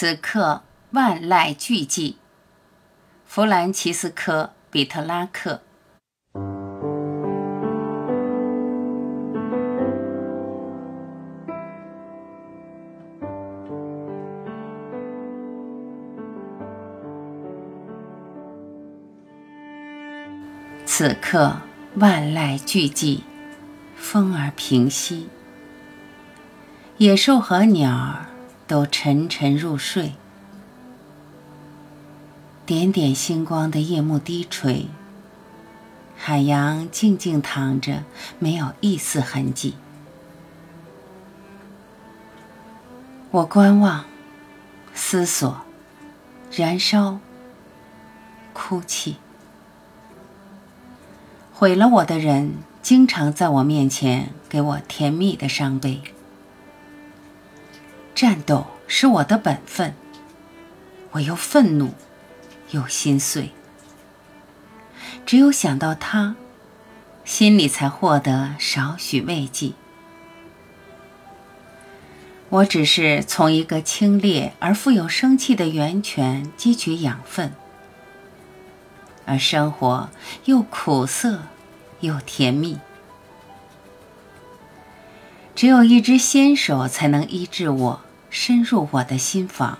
此刻万籁俱寂。弗兰齐斯科·比特拉克。此刻万籁俱寂，风儿平息，野兽和鸟儿都沉沉入睡。点点星光的夜幕低垂，海洋静静躺着，没有一丝痕迹。我观望，思索，燃烧，哭泣。毁了我的人，经常在我面前给我甜蜜的伤悲。战斗是我的本分，我又愤怒，又心碎。只有想到他，心里才获得少许慰藉。我只是从一个清冽而富有生气的源泉汲取养分。而生活又苦涩，又甜蜜。只有一只纤手才能医治我，深入我的心房。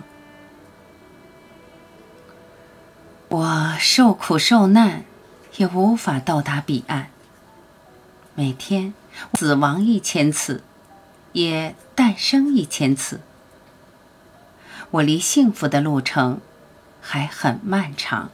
我受苦受难，也无法到达彼岸。每天死亡一千次，也诞生一千次。我离幸福的路程还很漫长。